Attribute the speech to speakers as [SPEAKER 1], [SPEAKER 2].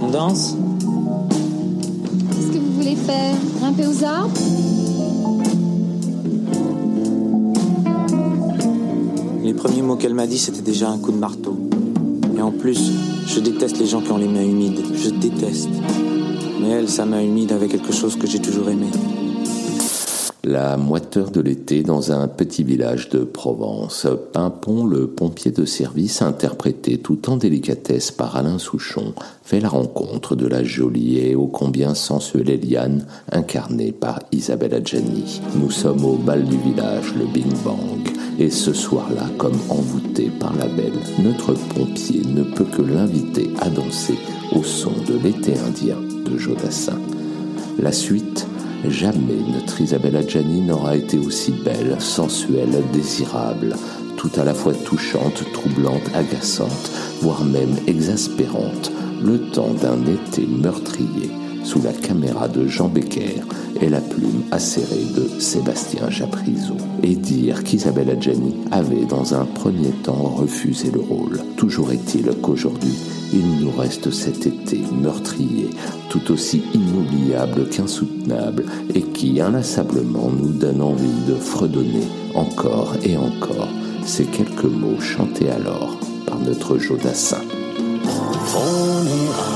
[SPEAKER 1] On danse
[SPEAKER 2] Qu'est-ce que vous voulez faire? Grimper aux arbres?
[SPEAKER 1] Les premiers mots qu'elle m'a dit, c'était déjà un coup de marteau. Et en plus, je déteste les gens qui ont les mains humides. Je déteste. Mais elle, sa main humide avait quelque chose que j'ai toujours aimé.
[SPEAKER 3] La moiteur de l'été dans un petit village de Provence. Pimpon, le pompier de service, interprété tout en délicatesse par Alain Souchon, fait la rencontre de la jolie et ô combien sensuelle Eliane, incarnée par Isabelle Adjani. Nous sommes au bal du village, le Bing Bang. Et ce soir-là, comme envoûté par la belle, notre pompier ne peut que l'inviter à danser au son de l'été indien de Jodassin. La suite, jamais notre Isabelle Adjani n'aura été aussi belle, sensuelle, désirable, tout à la fois touchante, troublante, agaçante, voire même exaspérante, le temps d'un été meurtrier sous la caméra de Jean Becker et la plume acérée de Sébastien Chaprizo. Et dire qu'Isabelle Adjani avait dans un premier temps refusé le rôle. Toujours est-il qu'aujourd'hui, il nous reste cet été meurtrier, tout aussi inoubliable qu'insoutenable, et qui inlassablement nous donne envie de fredonner encore et encore ces quelques mots chantés alors par notre Jodassin.
[SPEAKER 4] On